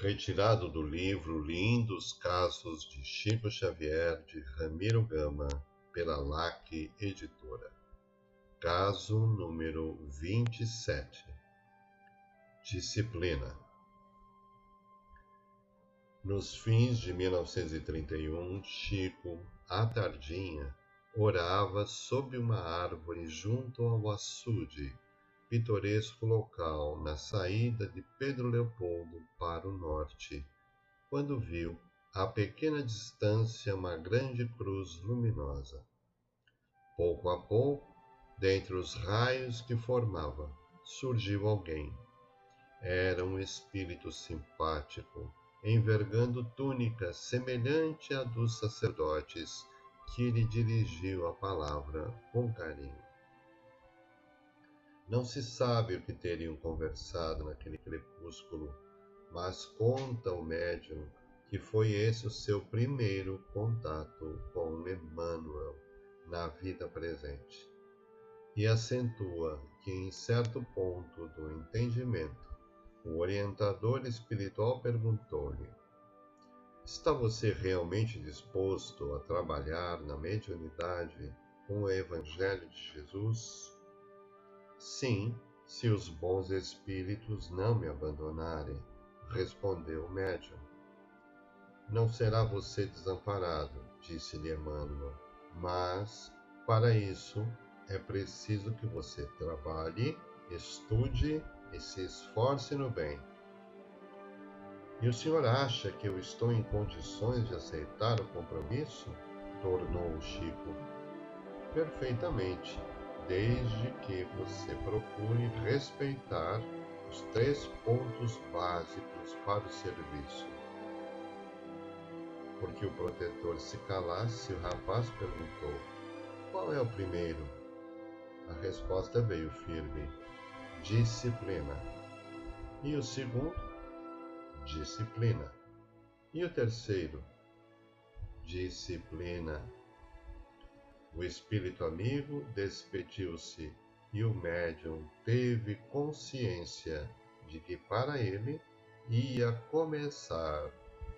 Retirado do livro Lindos Casos de Chico Xavier de Ramiro Gama, pela LAC Editora. Caso número 27. Disciplina. Nos fins de 1931, Chico, à tardinha, orava sob uma árvore junto ao açude pitoresco local na saída de Pedro Leopoldo para o norte, quando viu, a pequena distância, uma grande cruz luminosa. Pouco a pouco, dentre os raios que formava, surgiu alguém. Era um espírito simpático, envergando túnica semelhante à dos sacerdotes, que lhe dirigiu a palavra com carinho. Não se sabe o que teriam conversado naquele crepúsculo, mas conta o médium que foi esse o seu primeiro contato com Emmanuel na vida presente. E acentua que, em certo ponto do entendimento, o orientador espiritual perguntou-lhe: Está você realmente disposto a trabalhar na mediunidade com o Evangelho de Jesus? Sim, se os bons espíritos não me abandonarem, respondeu o médium. Não será você desamparado, disse-lhe Emmanuel, mas, para isso, é preciso que você trabalhe, estude e se esforce no bem. E o senhor acha que eu estou em condições de aceitar o compromisso? tornou Chico. Perfeitamente desde que você procure respeitar os três pontos básicos para o serviço. Porque o protetor se calasse, o rapaz perguntou: Qual é o primeiro? A resposta veio firme: Disciplina. E o segundo? Disciplina. E o terceiro? Disciplina. O espírito amigo despediu-se e o médium teve consciência de que para ele ia começar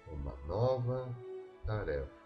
uma nova tarefa.